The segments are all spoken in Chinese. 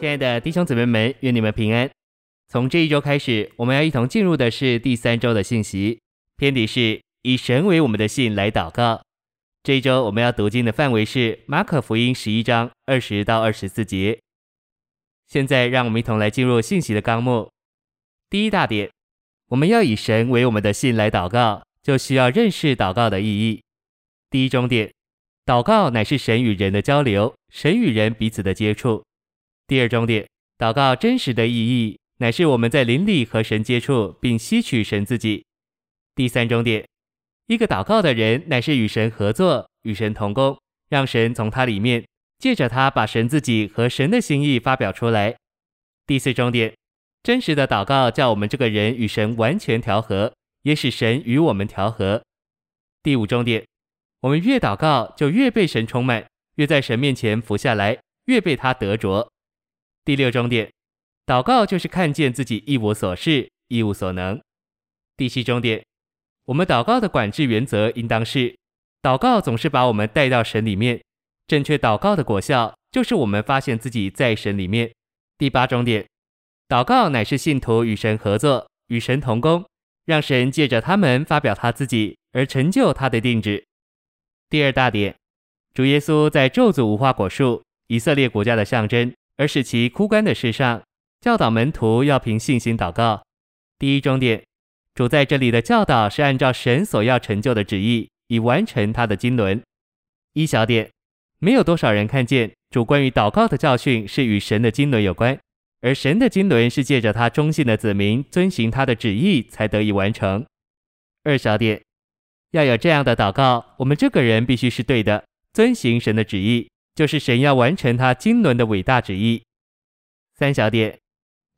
亲爱的弟兄姊妹们，愿你们平安。从这一周开始，我们要一同进入的是第三周的信息，篇题是以神为我们的信来祷告。这一周我们要读经的范围是马可福音十一章二十到二十四节。现在让我们一同来进入信息的纲目。第一大点，我们要以神为我们的信来祷告，就需要认识祷告的意义。第一重点，祷告乃是神与人的交流，神与人彼此的接触。第二重点，祷告真实的意义乃是我们在灵里和神接触，并吸取神自己。第三重点，一个祷告的人乃是与神合作，与神同工，让神从他里面借着他把神自己和神的心意发表出来。第四重点，真实的祷告叫我们这个人与神完全调和，也使神与我们调和。第五重点，我们越祷告就越被神充满，越在神面前服下来，越被他得着。第六终点，祷告就是看见自己一无所事、一无所能。第七终点，我们祷告的管制原则应当是：祷告总是把我们带到神里面。正确祷告的果效就是我们发现自己在神里面。第八终点，祷告乃是信徒与神合作、与神同工，让神借着他们发表他自己，而成就他的定旨。第二大点，主耶稣在咒诅无花果树，以色列国家的象征。而使其枯干的事上，教导门徒要凭信心祷告。第一重点，主在这里的教导是按照神所要成就的旨意，以完成他的经纶。一小点，没有多少人看见主关于祷告的教训是与神的经纶有关，而神的经纶是借着他忠信的子民遵行他的旨意才得以完成。二小点，要有这样的祷告，我们这个人必须是对的，遵行神的旨意。就是神要完成他经纶的伟大旨意。三小点，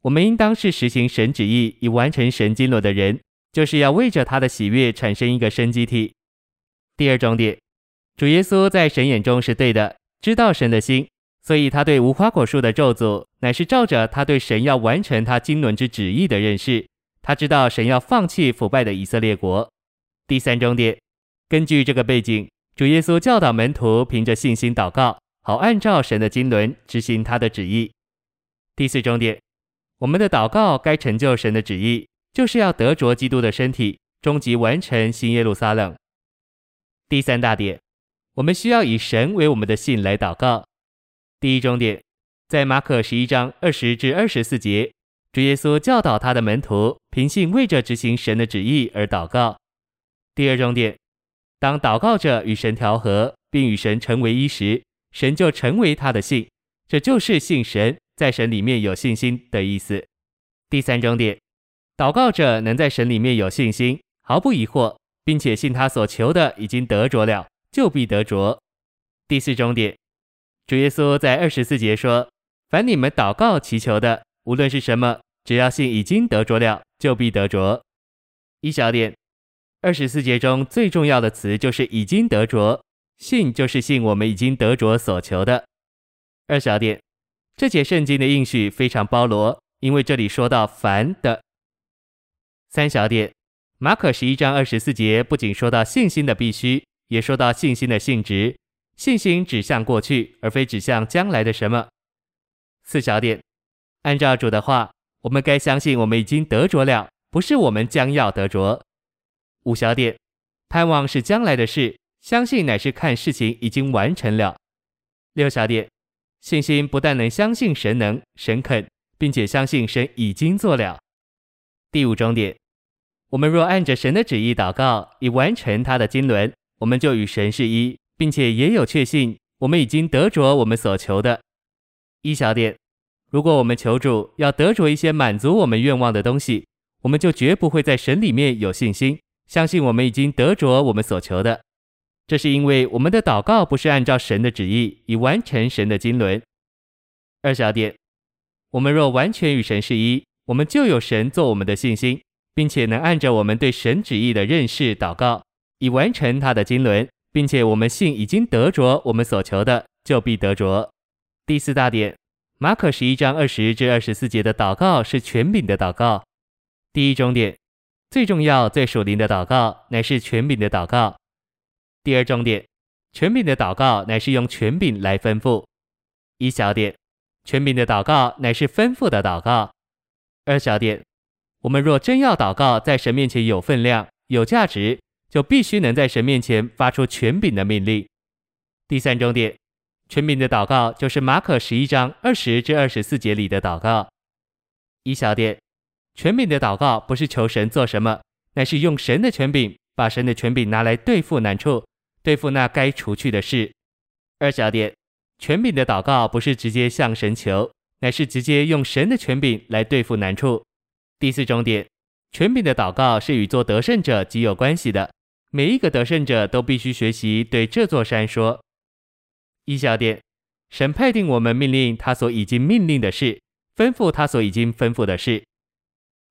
我们应当是实行神旨意以完成神经纶的人，就是要为着他的喜悦产生一个生机体。第二重点，主耶稣在神眼中是对的，知道神的心，所以他对无花果树的咒诅，乃是照着他对神要完成他经纶之旨意的认识。他知道神要放弃腐败的以色列国。第三重点，根据这个背景，主耶稣教导门徒凭着信心祷告。好，按照神的经纶执行他的旨意。第四重点，我们的祷告该成就神的旨意，就是要得着基督的身体，终极完成新耶路撒冷。第三大点，我们需要以神为我们的信来祷告。第一重点，在马可十一章二十至二十四节，主耶稣教导他的门徒凭信为着执行神的旨意而祷告。第二重点，当祷告者与神调和，并与神成为一时。神就成为他的信，这就是信神，在神里面有信心的意思。第三重点，祷告者能在神里面有信心，毫不疑惑，并且信他所求的已经得着了，就必得着。第四重点，主耶稣在二十四节说：“凡你们祷告祈求的，无论是什么，只要信已经得着了，就必得着。”一小点，二十四节中最重要的词就是已经得着。信就是信，我们已经得着所求的。二小点，这节圣经的应许非常包罗，因为这里说到凡的。三小点，马可十一章二十四节不仅说到信心的必须，也说到信心的性质。信心指向过去，而非指向将来的什么。四小点，按照主的话，我们该相信我们已经得着了，不是我们将要得着。五小点，盼望是将来的事。相信乃是看事情已经完成了。六小点，信心不但能相信神能、神肯，并且相信神已经做了。第五重点，我们若按着神的旨意祷告，以完成他的经纶，我们就与神是一，并且也有确信，我们已经得着我们所求的。一小点，如果我们求主要得着一些满足我们愿望的东西，我们就绝不会在神里面有信心，相信我们已经得着我们所求的。这是因为我们的祷告不是按照神的旨意，以完成神的经纶。二小点，我们若完全与神是一，我们就有神做我们的信心，并且能按着我们对神旨意的认识祷告，以完成他的经纶，并且我们信已经得着我们所求的，就必得着。第四大点，马可十一章二十至二十四节的祷告是权柄的祷告。第一终点，最重要、最属灵的祷告乃是权柄的祷告。第二重点，权柄的祷告乃是用权柄来吩咐。一小点，权柄的祷告乃是吩咐的祷告。二小点，我们若真要祷告，在神面前有分量、有价值，就必须能在神面前发出权柄的命令。第三重点，权柄的祷告就是马可十一章二十至二十四节里的祷告。一小点，权柄的祷告不是求神做什么，乃是用神的权柄，把神的权柄拿来对付难处，对付那该除去的事。二小点，权柄的祷告不是直接向神求，乃是直接用神的权柄来对付难处。第四重点，权柄的祷告是与做得胜者极有关系的。每一个得胜者都必须学习对这座山说：一小点，神派定我们命令他所已经命令的事，吩咐他所已经吩咐的事。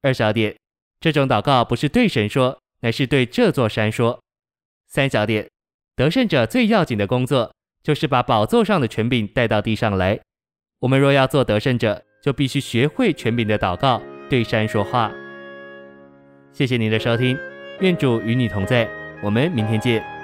二小点，这种祷告不是对神说，乃是对这座山说。三小点，得胜者最要紧的工作。就是把宝座上的权柄带到地上来。我们若要做得胜者，就必须学会权柄的祷告，对山说话。谢谢您的收听，愿主与你同在，我们明天见。